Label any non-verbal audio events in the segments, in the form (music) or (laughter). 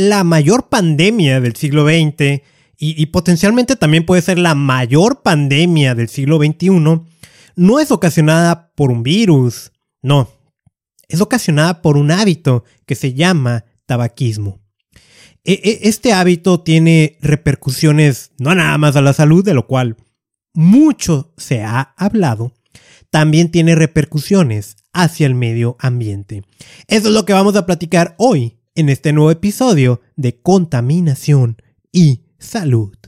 la mayor pandemia del siglo XX y, potencialmente también puede ser la mayor pandemia del siglo XXI, no es ocasionada por un virus, no, es ocasionada por un hábito que se llama tabaquismo. E, e, este hábito tiene repercusiones no nada más a la salud, de lo cual mucho se ha hablado, también tiene repercusiones hacia el medio ambiente. Eso es lo que vamos a platicar hoy en este nuevo episodio de contaminación y salud.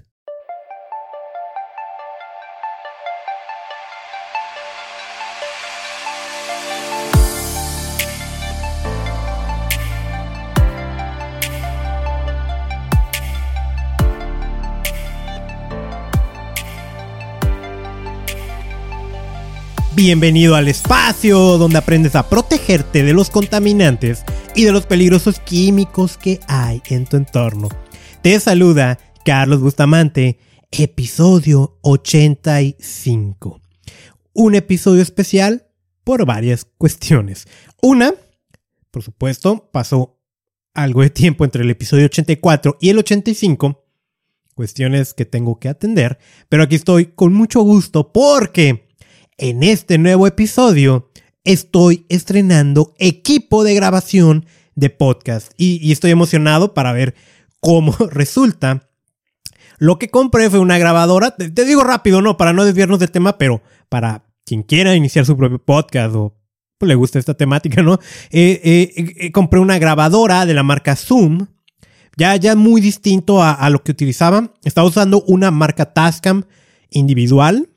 Bienvenido al espacio donde aprendes a protegerte de los contaminantes y de los peligrosos químicos que hay en tu entorno. Te saluda Carlos Bustamante, episodio 85. Un episodio especial por varias cuestiones. Una, por supuesto, pasó algo de tiempo entre el episodio 84 y el 85. Cuestiones que tengo que atender, pero aquí estoy con mucho gusto porque en este nuevo episodio estoy estrenando equipo de grabación de podcast y, estoy emocionado para ver cómo (laughs) resulta. Lo que compré fue una grabadora, te, digo rápido, no, para no desviarnos del tema, pero para quien quiera iniciar su propio podcast o pues, le gusta esta temática, ¿no? Eh, eh, eh, compré una grabadora de la marca Zoom, ya, ya muy distinto a, a lo que utilizaba. Estaba usando una marca Tascam individual,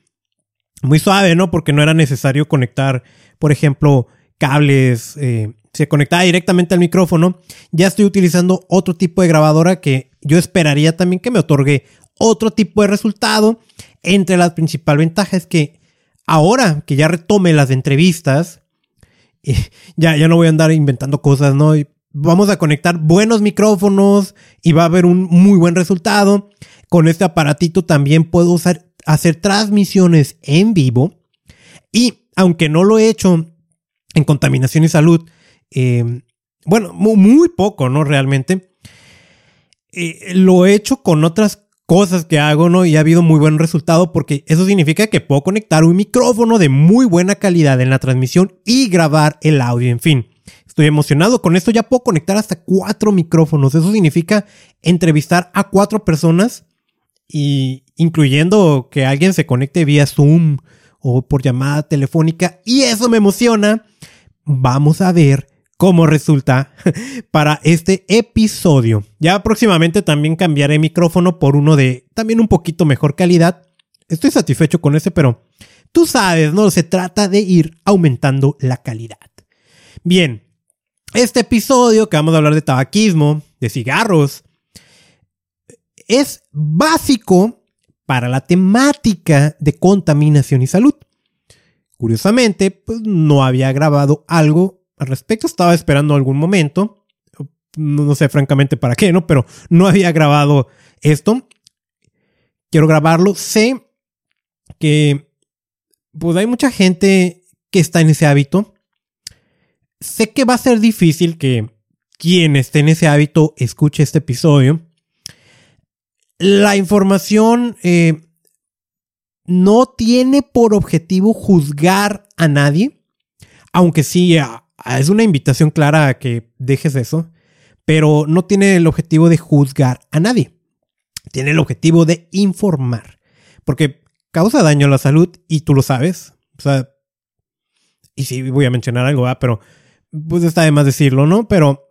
muy suave, ¿no? Porque no era necesario conectar, por ejemplo, cables, eh, se conectaba directamente al micrófono. Ya estoy utilizando otro tipo de grabadora que yo esperaría también que me otorgue otro tipo de resultado. Entre las principales ventajas es que ahora que ya retome las entrevistas, (laughs) ya, ya no voy a andar inventando cosas, ¿no? Vamos a conectar buenos micrófonos y va a haber un muy buen resultado. Con este aparatito también puedo usar hacer transmisiones en vivo y aunque no lo he hecho en contaminación y salud, eh, bueno, muy, poco, ¿no? Realmente. Eh, lo he hecho con otras cosas que hago, ¿no? Y ha habido muy buen resultado porque eso significa que puedo conectar un micrófono de muy buena calidad en la transmisión y grabar el audio, en fin. Estoy emocionado. Con esto ya puedo conectar hasta cuatro micrófonos. Eso significa entrevistar a cuatro personas y incluyendo que alguien se conecte vía Zoom o por llamada telefónica y eso me emociona. Vamos a ver cómo resulta (laughs) para este episodio. Ya próximamente también cambiaré micrófono por uno de también un poquito mejor calidad. Estoy satisfecho con ese, pero tú sabes, ¿no? Se trata de ir aumentando la calidad. Bien, este episodio que vamos a hablar de tabaquismo, de cigarros, es básico para la temática de contaminación y salud. Curiosamente, pues no había grabado algo al respecto, estaba esperando algún momento, no, sé francamente para qué, ¿no? Pero no había grabado esto. Quiero grabarlo, sé que pues hay mucha gente que está en ese hábito. Sé que va a ser difícil que quien esté en ese hábito escuche este episodio la información eh, no tiene por objetivo juzgar a nadie, aunque sí es una invitación clara a que dejes eso, pero no tiene el objetivo de juzgar a nadie. Tiene el objetivo de informar, porque causa daño a la salud y tú lo sabes. O sea, y sí voy a mencionar algo, pero pues está de más decirlo, ¿no? Pero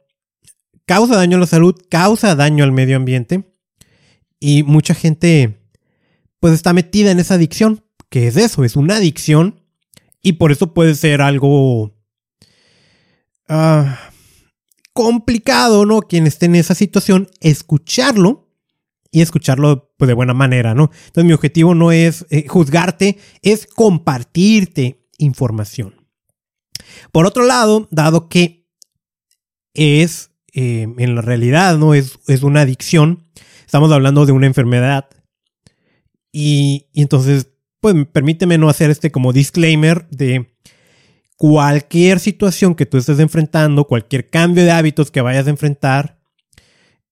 causa daño a la salud, causa daño al medio ambiente y mucha gente pues está metida en esa adicción, que es eso, es una adicción y por eso puede ser algo ah, complicado, ¿no? Quien esté en esa situación, escucharlo y escucharlo pues, de buena manera, ¿no? Entonces mi objetivo no es eh, juzgarte, es compartirte información. Por otro lado, dado que es eh, en la realidad, ¿no? Es, es una adicción, estamos hablando de una enfermedad. Y, entonces, pues permíteme no hacer este como disclaimer de cualquier situación que tú estés enfrentando, cualquier cambio de hábitos que vayas a enfrentar,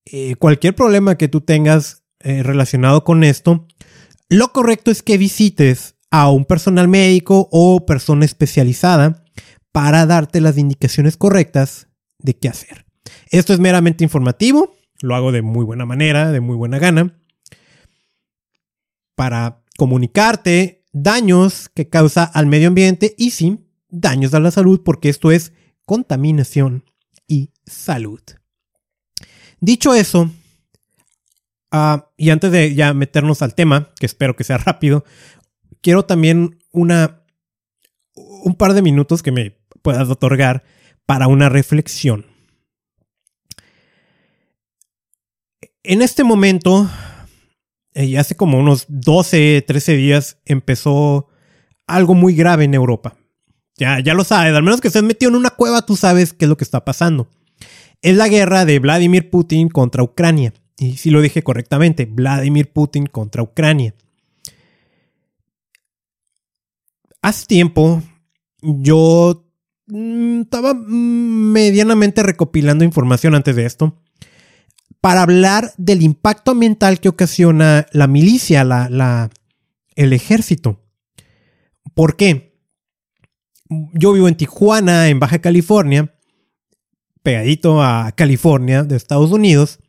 eh, cualquier problema que tú tengas eh, relacionado con esto, lo correcto es que visites a un personal médico o persona especializada para darte las indicaciones correctas de qué hacer. Esto es meramente informativo, lo hago de muy buena manera, de muy buena gana, para comunicarte daños que causa al medio ambiente y sí, daños a la salud, porque esto es contaminación y salud. Dicho eso, ah, y antes de ya meternos al tema, que espero que sea (laughs) rápido, quiero también una un par de minutos que me puedas otorgar para una reflexión. En este momento, y hace como unos 12, 13 días, empezó algo muy grave en Europa. Ya, ya lo sabes, al menos que estés metido en una cueva, tú sabes qué es lo que está pasando. Es la guerra de Vladimir Putin contra Ucrania. Y si lo dije correctamente, Vladimir Putin contra Ucrania. Hace tiempo yo mm, estaba medianamente recopilando información antes de esto para hablar del impacto ambiental que ocasiona la milicia, la, el ejército. ¿Por qué? Yo vivo en Tijuana, en Baja California, pegadito a California de Estados Unidos,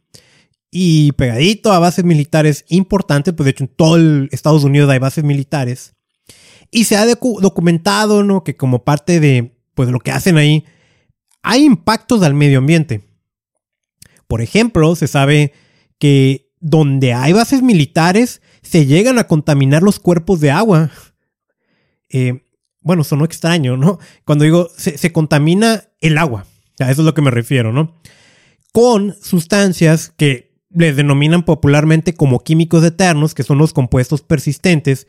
y pegadito a bases militares importantes, pues de hecho en todo Estados Unidos hay bases militares. Y se ha documentado, ¿no? Que como parte de, pues, lo que hacen ahí, hay impactos al medio ambiente. Por ejemplo, se sabe que donde hay bases militares se llegan a contaminar los cuerpos de agua. Eh, bueno, sonó extraño, ¿no? Cuando digo se, contamina el agua, a eso es lo que me refiero, ¿no? Con sustancias que les denominan popularmente como químicos eternos, que son los compuestos persistentes,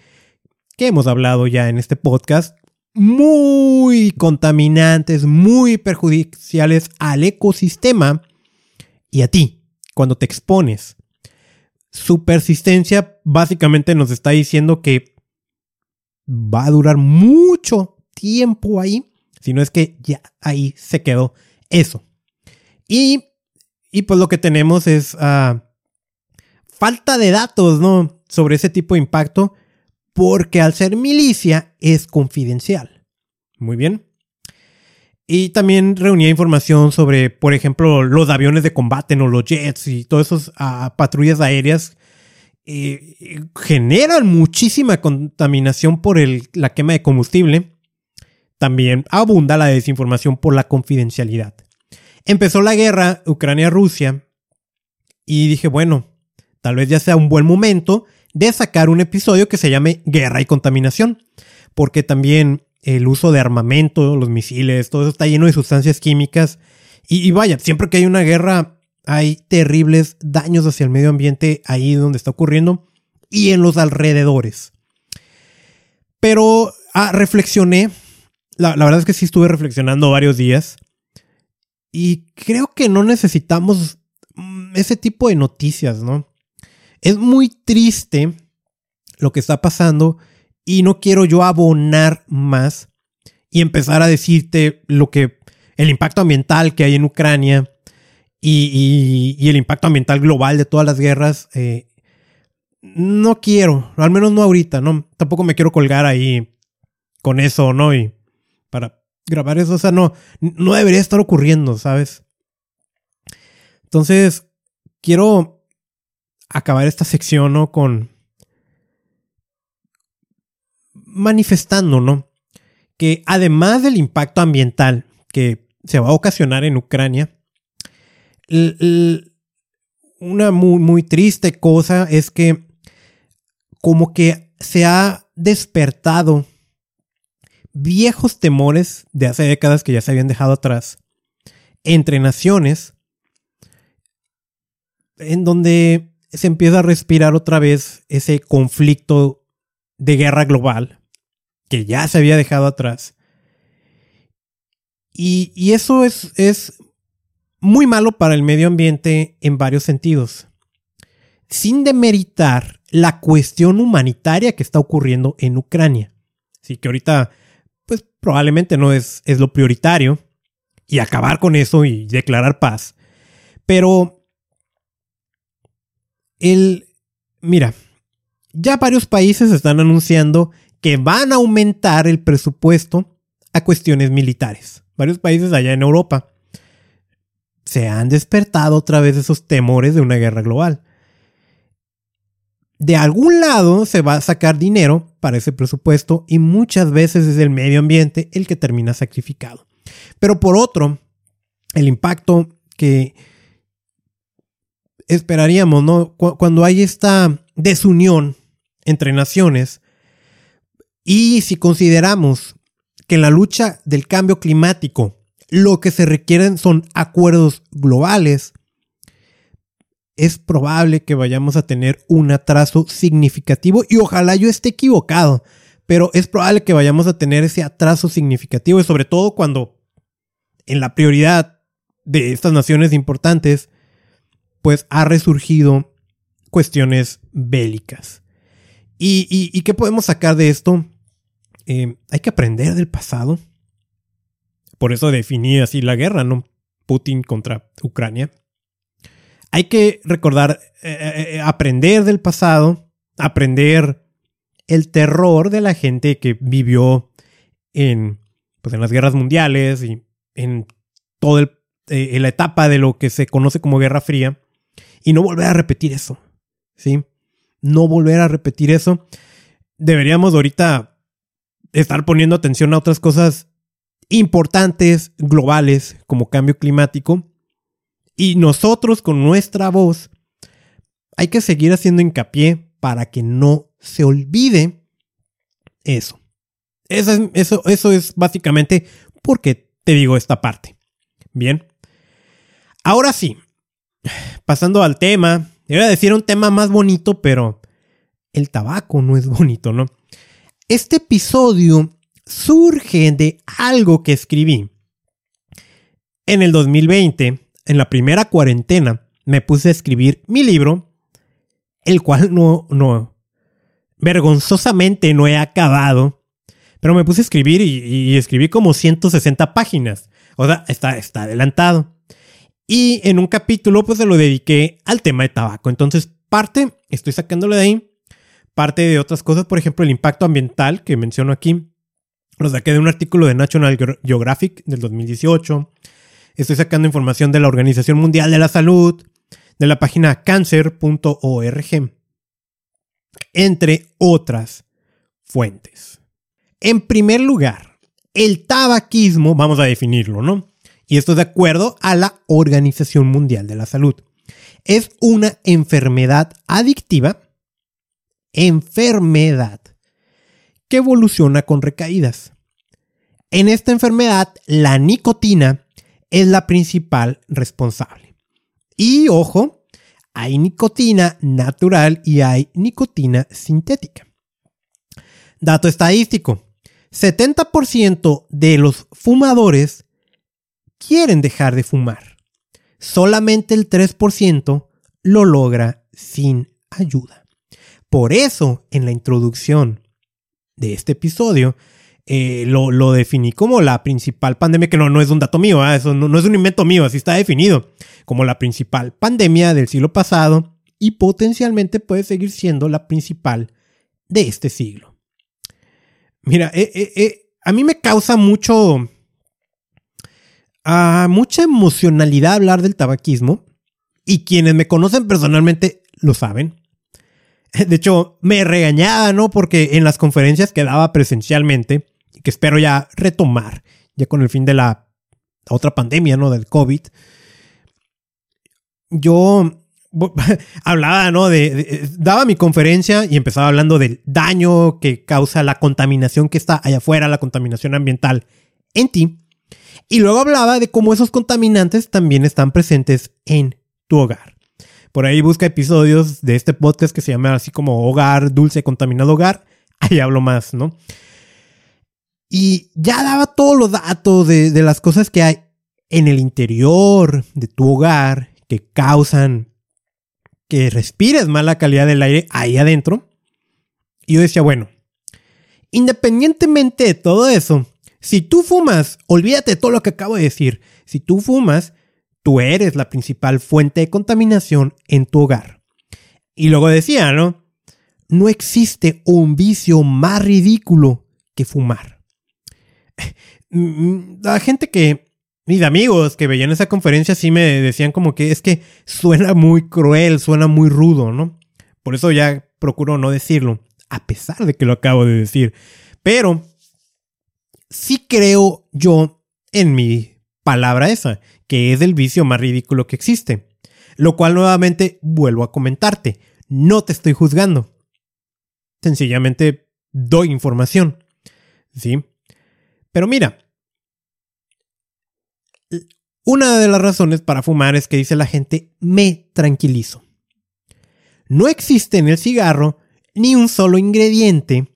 que hemos hablado ya en este podcast, muy contaminantes, muy perjudiciales al ecosistema y a ti, cuando te expones. Su persistencia básicamente nos está diciendo que va a durar mucho tiempo ahí, si no es que ya ahí se quedó eso. Y, y pues lo que tenemos es ah, falta de datos, ¿no? Sobre ese tipo de impacto, porque al ser milicia es confidencial. Muy bien. Y también reunía información sobre, por ejemplo, los aviones de combate, ¿no? los jets y todas esas ah, patrullas aéreas. Eh, generan muchísima contaminación por el, la quema de combustible. También abunda la desinformación por la confidencialidad. Empezó la guerra Ucrania-Rusia y dije, bueno, tal vez ya sea un buen momento de sacar un episodio que se llame Guerra y Contaminación, porque también el uso de armamento, los misiles, todo eso está lleno de sustancias químicas. Y, vaya, siempre que hay una guerra hay terribles daños hacia el medio ambiente ahí donde está ocurriendo y en los alrededores. Pero ah, reflexioné, la, la verdad es que sí estuve reflexionando varios días y creo que no necesitamos mm, ese tipo de noticias, ¿no? Es muy triste lo que está pasando y no quiero yo abonar más y empezar a decirte lo que el impacto ambiental que hay en Ucrania y, el impacto ambiental global de todas las guerras. Eh, no quiero, al menos no ahorita, ¿no? Tampoco me quiero colgar ahí con eso, ¿no? Y para grabar eso, o sea, no, no debería estar ocurriendo, ¿sabes? Entonces, quiero acabar esta sección, ¿no? Con, manifestando, ¿no? Que además del impacto ambiental que se va a ocasionar en Ucrania, una muy, muy triste cosa es que como que se ha despertado viejos temores de hace décadas que ya se habían dejado atrás entre naciones en donde se empieza a respirar otra vez ese conflicto de guerra global que ya se había dejado atrás. Y, eso es, es muy malo para el medio ambiente en varios sentidos. Sin demeritar la cuestión humanitaria que está ocurriendo en Ucrania. Así que ahorita, pues probablemente no es, es lo prioritario. Y acabar con eso y declarar paz. Pero el... Mira, ya varios países están anunciando que van a aumentar el presupuesto a cuestiones militares. Varios países allá en Europa se han despertado otra vez esos temores de una guerra global. De algún lado se va a sacar dinero para ese presupuesto y muchas veces es el medio ambiente el que termina sacrificado. Pero por otro, el impacto que esperaríamos, ¿no? Cuando hay esta desunión entre naciones y si consideramos que en la lucha del cambio climático lo que se requieren son acuerdos globales, es probable que vayamos a tener un atraso significativo y ojalá yo esté equivocado, pero es probable que vayamos a tener ese atraso significativo y sobre todo cuando en la prioridad de estas naciones importantes pues ha resurgido cuestiones bélicas. ¿Y, qué podemos sacar de esto? Eh, hay que aprender del pasado. Por eso definí así la guerra, ¿no? Putin contra Ucrania. Hay que recordar, eh, eh, aprender del pasado, aprender el terror de la gente que vivió en, pues en las guerras mundiales y en toda la etapa de lo que se conoce como Guerra Fría y no volver a repetir eso. ¿Sí? No volver a repetir eso. Deberíamos ahorita estar poniendo atención a otras cosas importantes, globales, como cambio climático. Y nosotros con nuestra voz hay que seguir haciendo hincapié para que no se olvide eso. Eso es, eso, eso es básicamente porque te digo esta parte. Bien. Ahora sí, pasando al tema, voy a decir un tema más bonito, pero el tabaco no es bonito, ¿no? Este episodio surge de algo que escribí. En el 2020, en la primera cuarentena, me puse a escribir mi libro, el cual no, no, vergonzosamente no he acabado, pero me puse a escribir y, escribí como 160 páginas. O sea, está, está adelantado. Y en un capítulo pues se lo dediqué al tema de tabaco. Entonces parte, estoy sacándolo de ahí, parte de otras cosas, por ejemplo el impacto ambiental que menciono aquí, lo saqué de un artículo de National Geographic del 2018. Estoy sacando información de la Organización Mundial de la Salud, de la página cancer.org, entre otras fuentes. En primer lugar, el tabaquismo, vamos a definirlo, ¿no? y esto es de acuerdo a la Organización Mundial de la Salud. Es una enfermedad adictiva, enfermedad, que evoluciona con recaídas. En esta enfermedad, la nicotina es la principal responsable. Y ojo, hay nicotina natural y hay nicotina sintética. Dato estadístico. 70% de los fumadores quieren dejar de fumar. Solamente el 3% lo logra sin ayuda. Por eso, en la introducción de este episodio, eh, lo, definí como la principal pandemia, que no, no es un dato mío, ¿eh? eso no, no es un invento mío, así está definido, como la principal pandemia del siglo pasado y potencialmente puede seguir siendo la principal de este siglo. Mira, eh, a mí me causa mucho, a mucha emocionalidad hablar del tabaquismo y quienes me conocen personalmente lo saben. (laughs) De hecho, me regañaba, ¿no? Porque en las conferencias que daba presencialmente, que espero ya retomar, ya con el fin de la otra pandemia, ¿no? Del COVID, yo (laughs) hablaba, ¿no? De, daba mi conferencia y empezaba hablando del daño que causa la contaminación que está allá afuera, la contaminación ambiental en ti. Y luego hablaba de cómo esos contaminantes también están presentes en tu hogar. Por ahí busca episodios de este podcast que se llama así como Hogar, Dulce, Contaminado Hogar. (laughs) Ahí hablo más, ¿no? Y ya daba todos los datos de, de las cosas que hay en el interior de tu hogar que causan que respires mala calidad del aire ahí adentro. Y yo decía, bueno, independientemente de todo eso, si tú fumas, olvídate de todo lo que acabo de decir. Si tú fumas, tú eres la principal fuente de contaminación en tu hogar. Y luego decía, ¿no? No existe un vicio más ridículo que fumar. (laughs) La gente que, mis amigos que veían esa conferencia sí me decían como que es que suena muy cruel, suena muy rudo, ¿no? Por eso ya procuro no decirlo, a pesar de que lo acabo de decir. Pero sí creo yo en mi palabra esa, que es el vicio más ridículo que existe. Lo cual nuevamente vuelvo a comentarte. No te estoy juzgando. Sencillamente doy información. ¿Sí? Pero mira, una de las razones para fumar es que dice la gente, me tranquilizo. No existe en el cigarro ni un solo ingrediente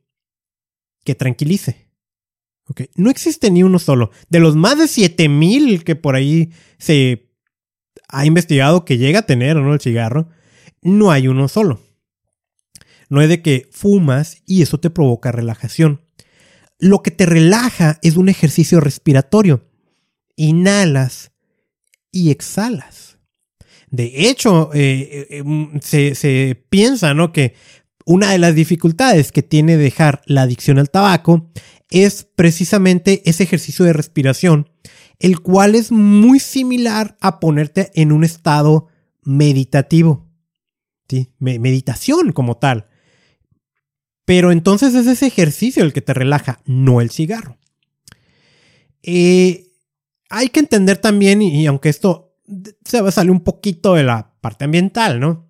que tranquilice. No existe ni uno solo. De los más de 7000 que por ahí se ha investigado que llega a tener ¿no? el cigarro, no hay uno solo. No es de que fumas y eso te provoca relajación. Lo que te relaja es un ejercicio respiratorio. Inhalas y exhalas. De hecho, eh, eh, mm, se, se, piensa ¿no? que una de las dificultades que tiene dejar la adicción al tabaco es precisamente ese ejercicio de respiración, el cual es muy similar a ponerte en un estado meditativo. ¿sí? Meditación como tal. Pero entonces es ese ejercicio el que te relaja, no el cigarro. Eh, hay que entender también, y, aunque esto se va a salir un poquito de la parte ambiental, ¿no?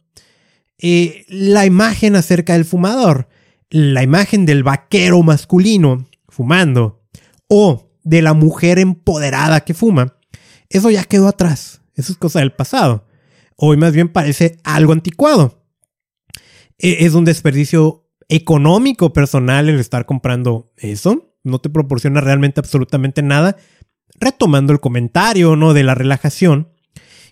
Eh, la imagen acerca del fumador, la imagen del vaquero masculino fumando o de la mujer empoderada que fuma, eso ya quedó atrás. Eso es cosa del pasado. Hoy más bien parece algo anticuado. E, es un desperdicio económico personal el estar comprando eso. No te proporciona realmente absolutamente nada. Retomando el comentario, ¿no? De la relajación.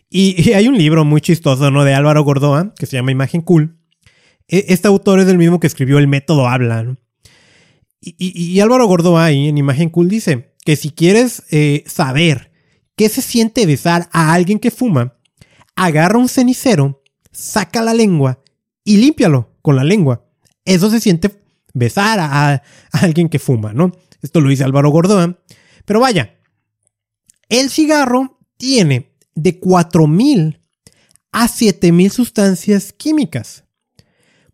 Y, hay un libro muy chistoso, ¿no? De Álvaro Gordoa, que se llama Imagen Cool. E, este autor es el mismo que escribió El método habla, y, Álvaro Gordoa ahí en Imagen Cool dice que si quieres eh, saber qué se siente besar a alguien que fuma, agarra un cenicero, saca la lengua y límpialo con la lengua. Eso se siente besar a, alguien que fuma, ¿no? Esto lo dice Álvaro Gordoa. Pero vaya, el cigarro tiene de 4.000 a 7.000 sustancias químicas.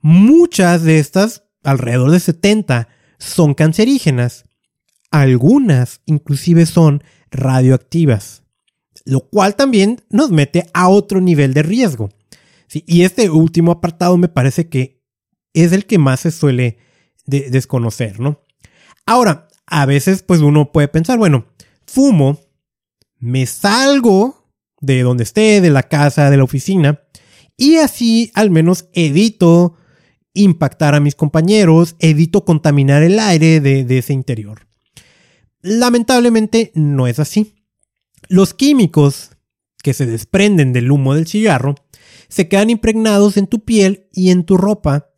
Muchas de estas, alrededor de 70, son cancerígenas. Algunas inclusive son radioactivas, lo cual también nos mete a otro nivel de riesgo. y este último apartado me parece que es el que más se suele desconocer, ¿no? Ahora, a veces pues uno puede pensar, bueno, fumo, me salgo de donde esté, de la casa, de la oficina, y así al menos evito impactar a mis compañeros, evito contaminar el aire de, ese interior. Lamentablemente no es así. Los químicos que se desprenden del humo del cigarro se quedan impregnados en tu piel y en tu ropa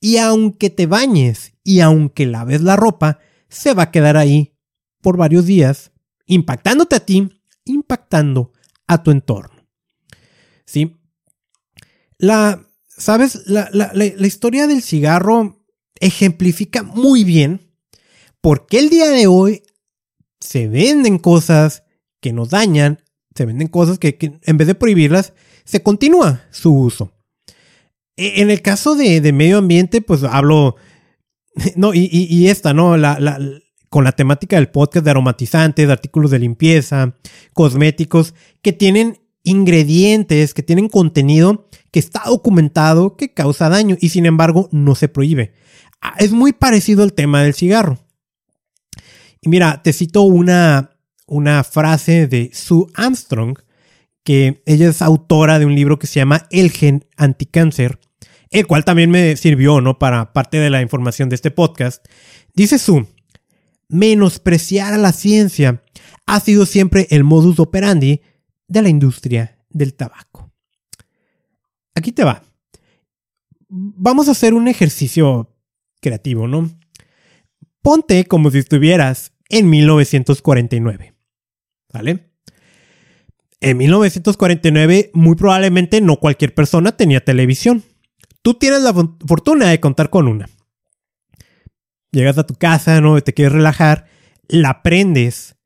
y aunque te bañes y aunque laves la ropa, se va a quedar ahí por varios días, impactándote a ti, impactando a tu entorno. ¿Sí? La Sabes, la, historia del cigarro ejemplifica muy bien por qué el día de hoy se venden cosas que nos dañan, se venden cosas que, en vez de prohibirlas, se continúa su uso. E, en el caso de, medio ambiente, pues hablo, (laughs) no, y, esta, ¿no? con la temática del podcast de aromatizantes, de artículos de limpieza, cosméticos, que tienen ingredientes, que tienen contenido que está documentado que causa daño y sin embargo no se prohíbe. Ah, es muy parecido al tema del cigarro. Y mira, te cito una, una frase de Sue Armstrong, que ella es autora de un libro que se llama El gen anticáncer, el cual también me sirvió, ¿no? Para parte de la información de este podcast. Dice Sue, menospreciar a la ciencia ha sido siempre el modus operandi de la industria del tabaco. Aquí te va. Vamos a hacer un ejercicio creativo, ¿no? Ponte como si estuvieras en 1949. ¿Vale? En 1949 muy probablemente no cualquier persona tenía televisión. Tú tienes la fortuna de contar con una. Llegas a tu casa, ¿no? Te quieres relajar, la prendes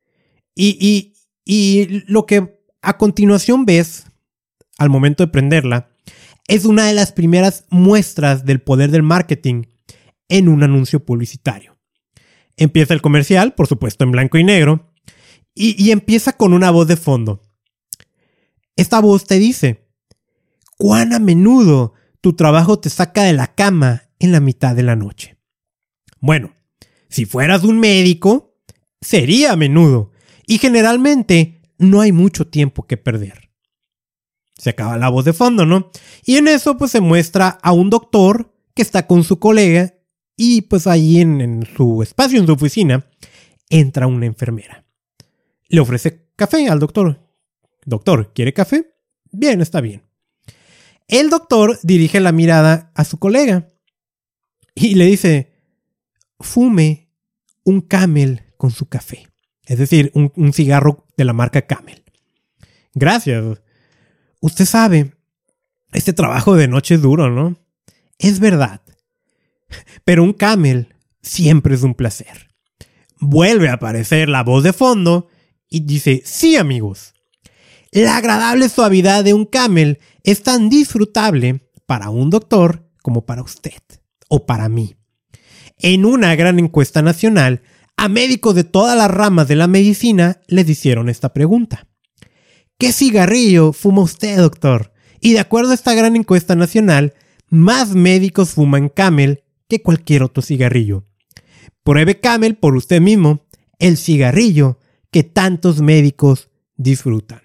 y, y, y lo que a continuación ves al momento de prenderla es una de las primeras muestras del poder del marketing en un anuncio publicitario. Empieza el comercial, por supuesto en blanco y negro, y, y empieza con una voz de fondo. Esta voz te dice, cuán a menudo tu trabajo te saca de la cama en la mitad de la noche. Bueno, si fueras un médico, sería a menudo, y generalmente no hay mucho tiempo que perder. Se acaba la voz de fondo, ¿no? Y en eso pues se muestra a un doctor que está con su colega y pues ahí en, en su espacio, en su oficina, entra una enfermera. Le ofrece café al doctor. Doctor, ¿quiere café? Bien, está bien. El doctor dirige la mirada a su colega y le dice, fume un camel con su café. Es decir, un, cigarro de la marca Camel. Gracias. Usted sabe, este trabajo de noche es duro, ¿no? Es verdad. Pero un camel siempre es un placer. Vuelve a aparecer la voz de fondo y dice, sí amigos, la agradable suavidad de un camel es tan disfrutable para un doctor como para usted o para mí. En una gran encuesta nacional, a médicos de todas las ramas de la medicina les hicieron esta pregunta. ¿Qué cigarrillo fuma usted, doctor? Y de acuerdo a esta gran encuesta nacional, más médicos fuman Camel que cualquier otro cigarrillo. Pruebe Camel por usted mismo, el cigarrillo que tantos médicos disfrutan.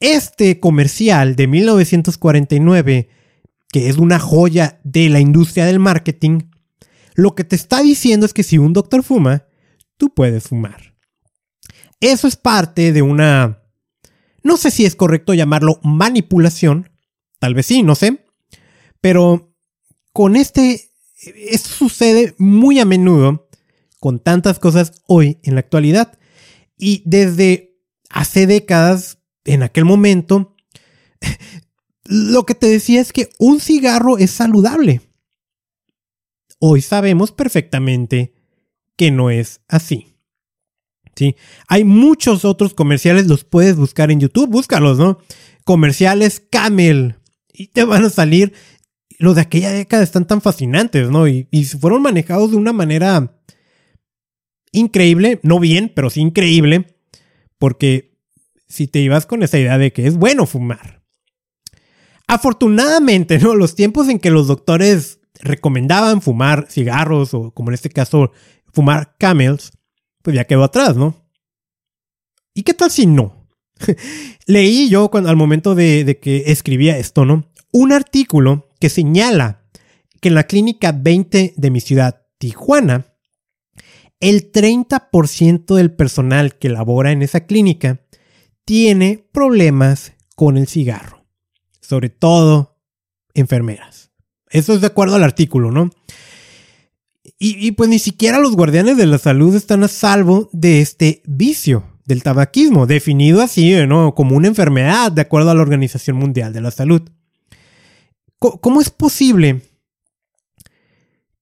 Este comercial de 1949, que es una joya de la industria del marketing, lo que te está diciendo es que si un doctor fuma, tú puedes fumar. Eso es parte de una... No sé si es correcto llamarlo manipulación, tal vez sí, no sé, pero con este... Esto sucede muy a menudo con tantas cosas hoy en la actualidad y desde hace décadas, en aquel momento, (laughs) lo que te decía es que un cigarro es saludable. Hoy sabemos perfectamente que no es así. ¿Sí? Hay muchos otros comerciales, los puedes buscar en YouTube, búscalos, ¿no? Comerciales Camel. Y te van a salir. Los de aquella década están tan fascinantes, ¿no? Y, y fueron manejados de una manera increíble, no bien, pero sí increíble, porque si te ibas con esa idea de que es bueno fumar. Afortunadamente, ¿no? Los tiempos en que los doctores recomendaban fumar cigarros o como en este caso fumar camels, pues ya quedó atrás, ¿no? ¿Y qué tal si no? (laughs) Leí yo cuando, al momento de, de que escribía esto, ¿no? Un artículo que señala que en la clínica 20 de mi ciudad, Tijuana, el 30% del personal que labora en esa clínica tiene problemas con el cigarro, sobre todo enfermeras. Eso es de acuerdo al artículo, ¿no? Y, pues ni siquiera los guardianes de la salud están a salvo de este vicio del tabaquismo, definido así, ¿no? Como una enfermedad, de acuerdo a la Organización Mundial de la Salud. ¿Cómo es posible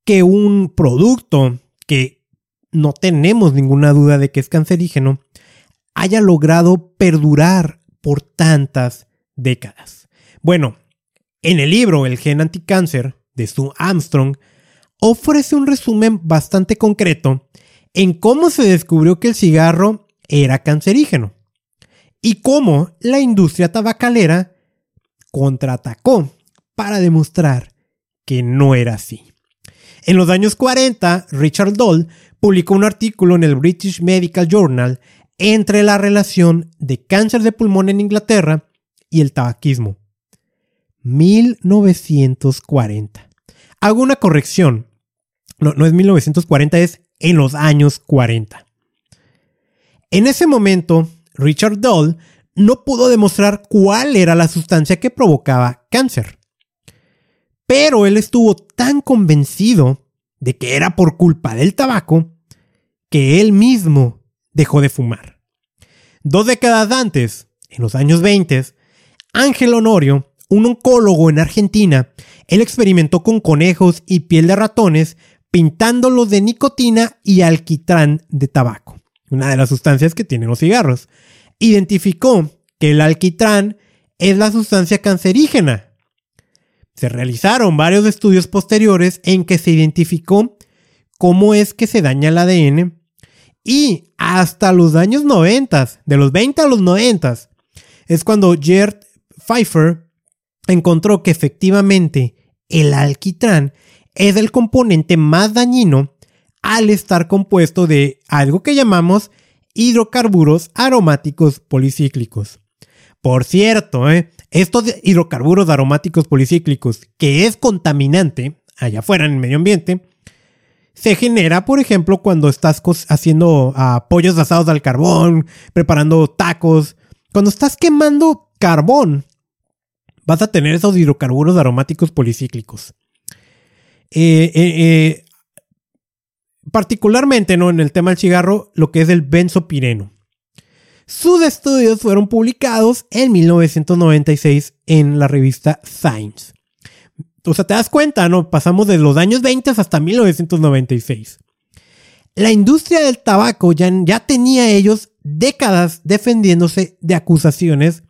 que un producto que no tenemos ninguna duda de que es cancerígeno haya logrado perdurar por tantas décadas? Bueno, en el libro El gen anticáncer de Sue Armstrong, ofrece un resumen bastante concreto en cómo se descubrió que el cigarro era cancerígeno y cómo la industria tabacalera contraatacó para demostrar que no era así. En los años 40, Richard Doll publicó un artículo en el British Medical Journal entre la relación de cáncer de pulmón en Inglaterra y el tabaquismo. 1940. Hago una corrección. No, es 1940, es en los años 40. En ese momento, Richard Doll no pudo demostrar cuál era la sustancia que provocaba cáncer. Pero él estuvo tan convencido de que era por culpa del tabaco que él mismo dejó de fumar. Dos décadas antes, en los años 20, Ángel Honorio un oncólogo en Argentina, él experimentó con conejos y piel de ratones, pintándolos de nicotina y alquitrán de tabaco, una de las sustancias que tienen los cigarros. Identificó que el alquitrán es la sustancia cancerígena. Se realizaron varios estudios posteriores en que se identificó cómo es que se daña el ADN y hasta los años 90, de los 20 a los 90, es cuando Gerd Pfeiffer encontró que efectivamente el alquitrán es el componente más dañino al estar compuesto de algo que llamamos hidrocarburos aromáticos policíclicos. Por cierto, ¿eh? estos hidrocarburos aromáticos policíclicos, que es contaminante allá afuera en el medio ambiente, se genera, por ejemplo, cuando estás haciendo ah, pollos asados al carbón, preparando tacos. Cuando estás quemando carbón, vas a tener esos hidrocarburos aromáticos policíclicos. Eh, eh, eh, particularmente ¿no? en el tema del cigarro, lo que es el benzopireno. Sus estudios fueron publicados en 1996 en la revista Science. O sea, te das cuenta, ¿no? Pasamos de los años 20 hasta 1996. La industria del tabaco ya, ya tenía ellos décadas defendiéndose de acusaciones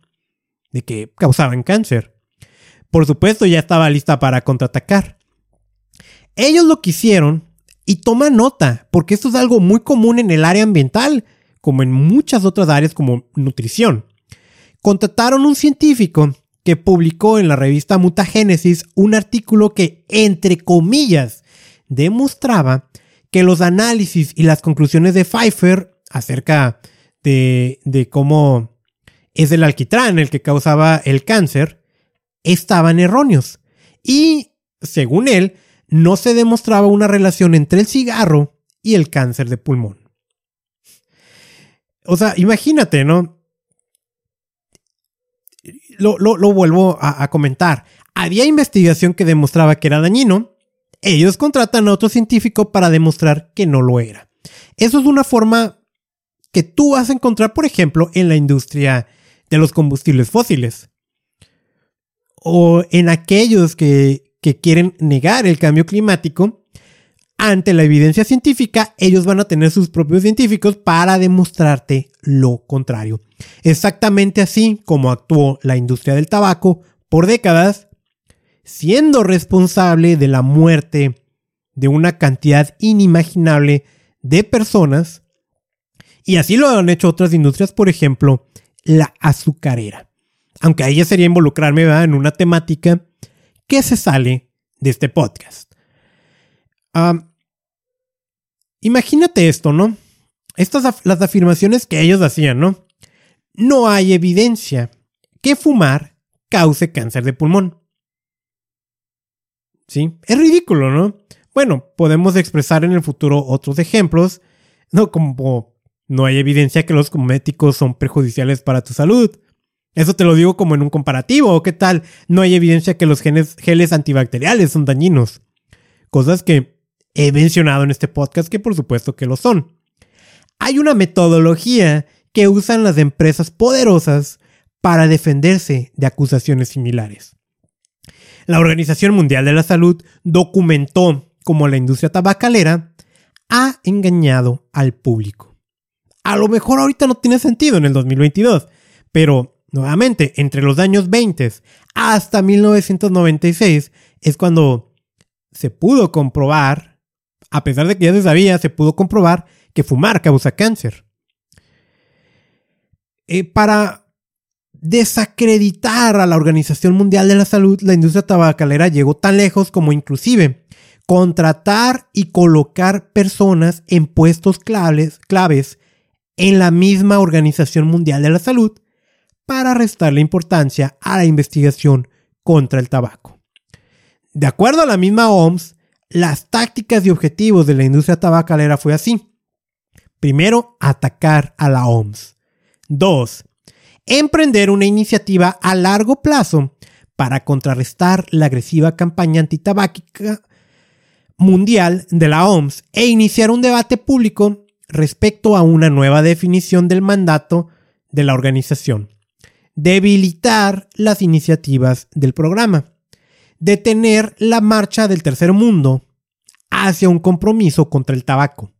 de que causaban cáncer. Por supuesto, ya estaba lista para contraatacar. Ellos lo quisieron y toma nota, porque esto es algo muy común en el área ambiental, como en muchas otras áreas como nutrición. Contrataron un científico que publicó en la revista Mutagénesis un artículo que, entre comillas, demostraba que los análisis y las conclusiones de Pfeiffer acerca de, de cómo es el alquitrán el que causaba el cáncer, estaban erróneos. Y, según él, no se demostraba una relación entre el cigarro y el cáncer de pulmón. O sea, imagínate, ¿no? lo, vuelvo a, a, comentar. Había investigación que demostraba que era dañino. Ellos contratan a otro científico para demostrar que no lo era. Eso es una forma que tú vas a encontrar, por ejemplo, en la industria de los combustibles fósiles. O en aquellos que, que quieren negar el cambio climático. Ante la evidencia científica, ellos van a tener sus propios científicos para demostrarte lo contrario. Exactamente así como actuó la industria del tabaco por décadas, siendo responsable de la muerte de una cantidad inimaginable de personas. Y así lo han hecho otras industrias, por ejemplo, la azucarera. Aunque ahí ya sería involucrarme en una temática que se sale de este podcast. imagínate esto, ¿no? Estas las afirmaciones que ellos hacían, ¿no? no hay evidencia que fumar cause cáncer de pulmón. ¿Sí? Es ridículo, ¿no? Bueno, podemos expresar en el futuro otros ejemplos, ¿no? Como no hay evidencia que los cosméticos son perjudiciales para tu salud. Eso te lo digo como en un comparativo. ¿Qué tal? No hay evidencia que los genes, geles antibacteriales son dañinos. Cosas que he mencionado en este podcast que por supuesto que lo son. Hay una metodología que usan las empresas poderosas para defenderse de acusaciones similares. La Organización Mundial de la Salud documentó cómo la industria tabacalera ha engañado al público. A lo mejor ahorita no tiene sentido en el 2022, pero nuevamente entre los años 20 hasta 1996 es cuando se pudo comprobar, a pesar de que ya se sabía, se pudo comprobar que fumar causa cáncer. Eh, para desacreditar a la Organización Mundial de la Salud, la industria tabacalera llegó tan lejos como inclusive contratar y colocar personas en puestos claves, claves en la misma Organización Mundial de la Salud para restarle importancia a la investigación contra el tabaco. De acuerdo a la misma OMS, las tácticas y objetivos de la industria tabacalera fue así. Primero, atacar a la OMS. 2. Emprender una iniciativa a largo plazo para contrarrestar la agresiva campaña antitabáquica mundial de la OMS e iniciar un debate público respecto a una nueva definición del mandato de la organización. debilitar las iniciativas del programa, detener la marcha del tercer mundo hacia un compromiso contra el tabaco,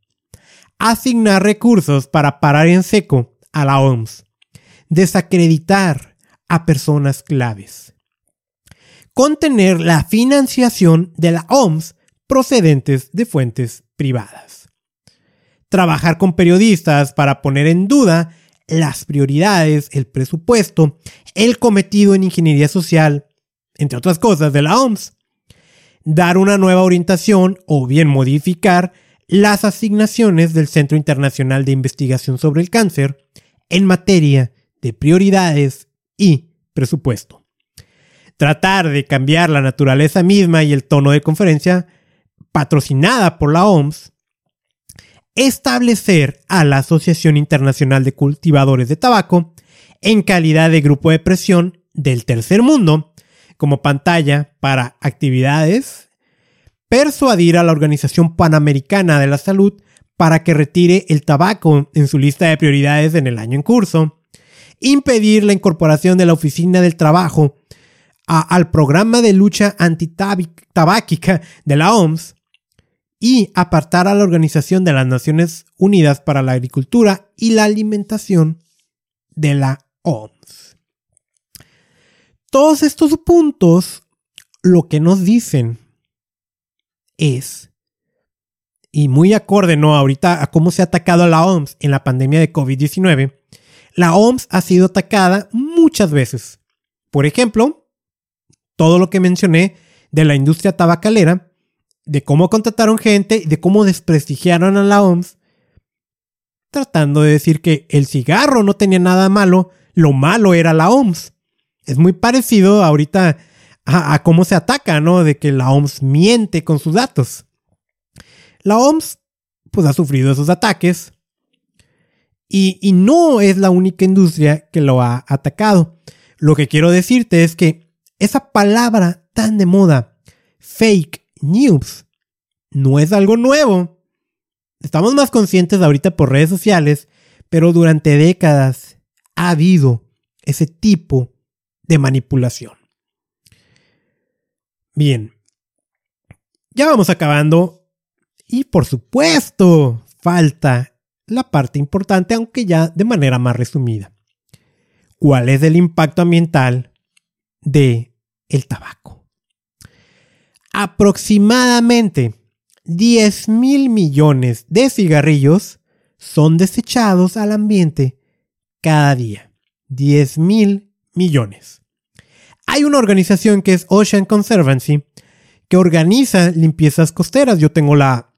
asignar recursos para parar en seco a la OMS, desacreditar a personas claves, contener la financiación de la OMS procedentes de fuentes privadas, trabajar con periodistas para poner en duda las prioridades, el presupuesto, el cometido en ingeniería social, entre otras cosas, de la OMS, dar una nueva orientación o bien modificar las asignaciones del Centro Internacional de Investigación sobre el Cáncer en materia de prioridades y presupuesto. Tratar de cambiar la naturaleza misma y el tono de conferencia patrocinada por la OMS. Establecer a la Asociación Internacional de Cultivadores de Tabaco en calidad de grupo de presión del tercer mundo como pantalla para actividades. Persuadir a la Organización Panamericana de la Salud para que retire el tabaco en su lista de prioridades en el año en curso impedir la incorporación de la Oficina del Trabajo al programa de lucha antitabáquica de la OMS y apartar a la Organización de las Naciones Unidas para la Agricultura y la Alimentación de la OMS. Todos estos puntos lo que nos dicen es, y muy acorde, ¿no? Ahorita a cómo se ha atacado a la OMS en la pandemia de COVID-19, la OMS ha sido atacada muchas veces. Por ejemplo, todo lo que mencioné de la industria tabacalera, de cómo contrataron gente, de cómo desprestigiaron a la OMS, tratando de decir que el cigarro no tenía nada malo, lo malo era la OMS. Es muy parecido ahorita a, a cómo se ataca, ¿no? De que la OMS miente con sus datos. La OMS, pues ha sufrido esos ataques, y, no es la única industria que lo ha atacado. Lo que quiero decirte es que esa palabra tan de moda, fake news, no es algo nuevo. Estamos más conscientes ahorita por redes sociales, pero durante décadas ha habido ese tipo de manipulación. Bien, ya vamos acabando y por supuesto falta la parte importante, aunque ya de manera más resumida. ¿Cuál es el impacto ambiental de el tabaco? Aproximadamente 10 mil millones de cigarrillos son desechados al ambiente cada día. 10 mil millones. Hay una organización que es Ocean Conservancy que organiza limpiezas costeras. Yo tengo la,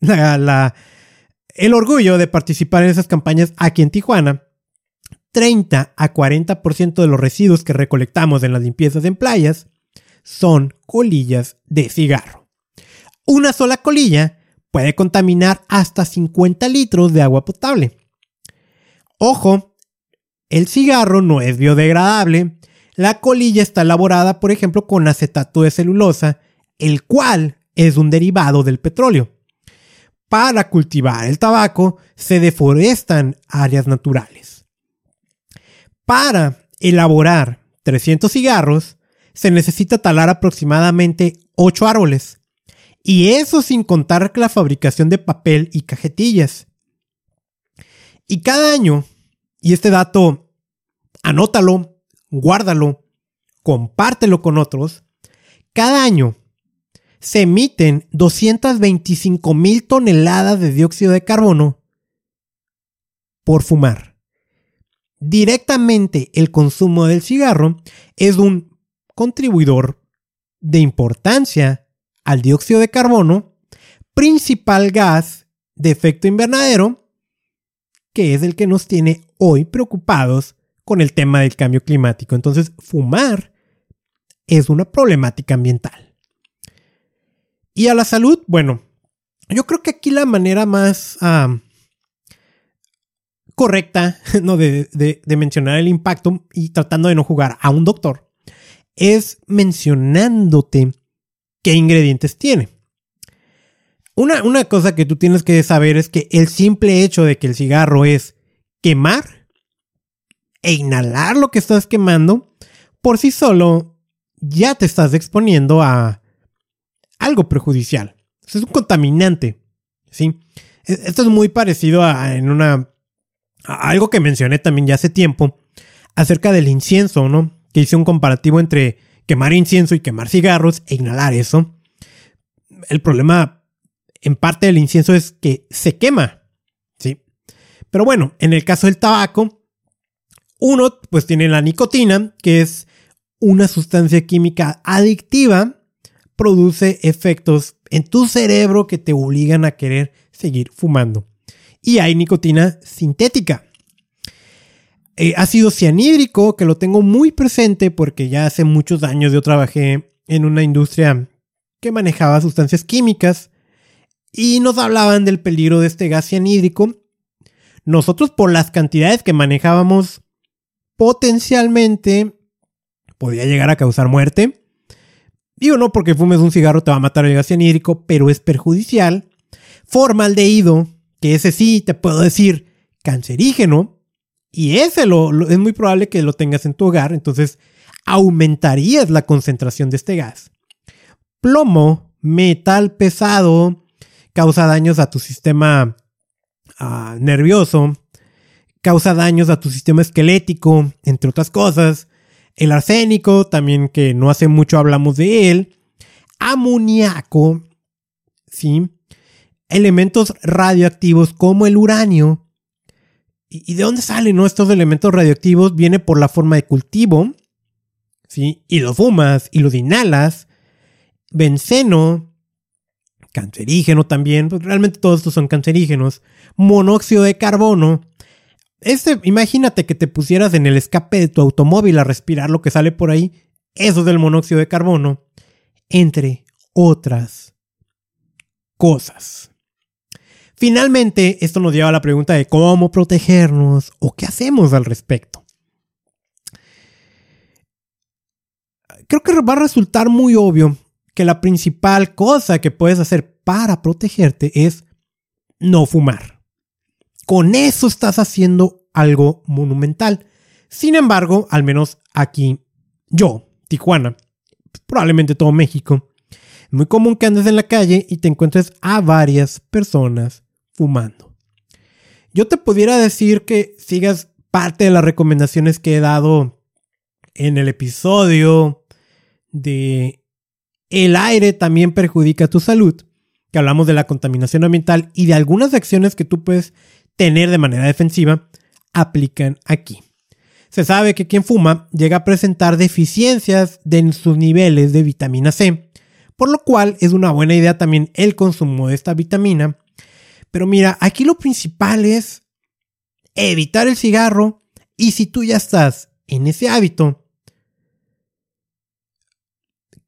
la, la el orgullo de participar en esas campañas aquí en Tijuana. 30 a 40% de los residuos que recolectamos en las limpiezas en playas son colillas de cigarro. Una sola colilla puede contaminar hasta 50 litros de agua potable. Ojo, el cigarro no es biodegradable. La colilla está elaborada, por ejemplo, con acetato de celulosa, el cual es un derivado del petróleo para cultivar el tabaco se deforestan áreas naturales. Para elaborar 300 cigarros se necesita talar aproximadamente 8 árboles. Y eso sin contar la fabricación de papel y cajetillas. Y cada año, y este dato, anótalo, guárdalo, compártelo con otros, cada año se emiten 225 mil toneladas de dióxido de carbono por fumar. Directamente el consumo del cigarro es un contribuidor de importancia al dióxido de carbono, principal gas de efecto invernadero, que es el que nos tiene hoy preocupados con el tema del cambio climático. Entonces, fumar es una problemática ambiental. Y a la salud, bueno, yo creo que aquí la manera más correcta (laughs) ¿no? de, de, mencionar el impacto y tratando de no jugar a un doctor es mencionándote qué ingredientes tiene. Una, una, cosa que tú tienes que saber es que el simple hecho de que el cigarro es quemar e inhalar lo que estás quemando, por sí solo ya te estás exponiendo a algo perjudicial. Es un contaminante. ¿sí? E-, esto es muy parecido a, en una, a algo que mencioné también ya hace tiempo acerca del incienso, ¿no? Que hice un comparativo entre quemar incienso y quemar cigarros e inhalar eso. El problema en parte del incienso es que se quema, ¿sí? Pero bueno, en el caso del tabaco, uno pues tiene la nicotina, que es una sustancia química adictiva, produce efectos en tu cerebro que te obligan a querer seguir fumando. Y hay nicotina sintética. Eh, ácido cianhídrico, que lo tengo muy presente porque ya hace muchos años yo trabajé en una industria que manejaba sustancias químicas y nos hablaban del peligro de este gas cianhídrico. Nosotros por las cantidades que manejábamos potencialmente podía llegar a causar muerte. Digo, no porque fumes un cigarro te va a matar el gas cianhídrico, pero es perjudicial. Formaldehído, que ese sí te puedo decir cancerígeno, y ese lo, es muy probable que lo tengas en tu hogar, entonces aumentarías la concentración de este gas. Plomo, metal pesado, causa daños a tu sistema ah, nervioso, causa daños a tu sistema esquelético, entre otras cosas. El arsénico, también que no hace mucho hablamos de él. Amoníaco, ¿sí? Elementos radioactivos como el uranio. ¿Y de dónde salen estos elementos radioactivos? Viene por la forma de cultivo, ¿sí? Y lo fumas y lo inhalas. Benceno, cancerígeno también, pues realmente todos estos son cancerígenos. Monóxido de carbono, este, imagínate que te pusieras en el escape de tu automóvil a respirar lo que sale por ahí. Eso es del monóxido de carbono. Entre otras cosas. Finalmente, esto nos lleva a la pregunta de cómo protegernos o qué hacemos al respecto. Creo que va a resultar muy obvio que la principal cosa que puedes hacer para protegerte es no fumar. Con eso estás haciendo algo monumental. Sin embargo, al menos aquí, yo, Tijuana, probablemente todo México, es muy común que andes en la calle y te encuentres a varias personas fumando. Yo te pudiera decir que sigas parte de las recomendaciones que he dado en el episodio de el aire también perjudica tu salud, que hablamos de la contaminación ambiental y de algunas acciones que tú puedes tener de manera defensiva aplican aquí. Se sabe que quien fuma llega a presentar deficiencias en sus niveles de vitamina C, por lo cual es una buena idea también el consumo de esta vitamina. Pero mira, aquí lo principal es evitar el cigarro y si tú ya estás en ese hábito,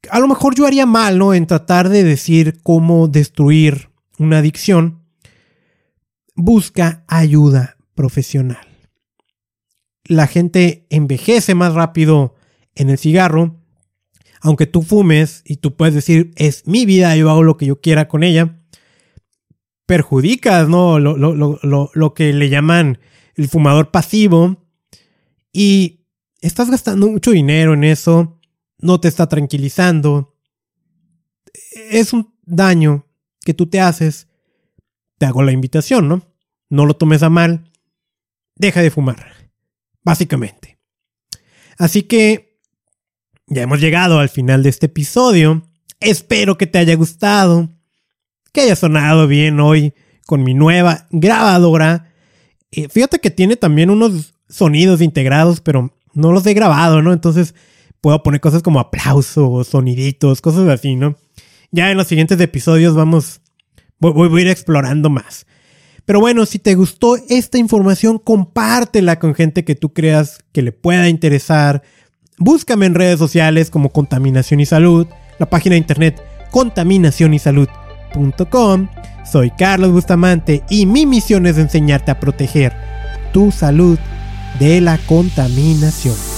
a lo mejor yo haría mal, ¿no? En tratar de decir cómo destruir una adicción, busca ayuda profesional. La gente envejece más rápido en el cigarro. Aunque tú fumes y tú puedes decir, es mi vida, yo hago lo que yo quiera con ella, perjudicas, ¿no? Lo, lo que le llaman el fumador pasivo. Y estás gastando mucho dinero en eso, no te está tranquilizando. Es un daño que tú te haces te hago la invitación, ¿no? No lo tomes a mal, deja de fumar, básicamente. Así que ya hemos llegado al final de este episodio. Espero que te haya gustado, que haya sonado bien hoy con mi nueva grabadora. Eh, fíjate que tiene también unos sonidos integrados, pero no los he grabado, ¿no? Entonces puedo poner cosas como aplausos, soniditos, cosas así, ¿no? Ya en los siguientes episodios vamos Voy, a ir explorando más. Pero bueno, si te gustó esta información, compártela con gente que tú creas que le pueda interesar. Búscame en redes sociales como Contaminación y Salud, la página de internet Soy Carlos Bustamante y mi misión es enseñarte a proteger tu salud de la contaminación.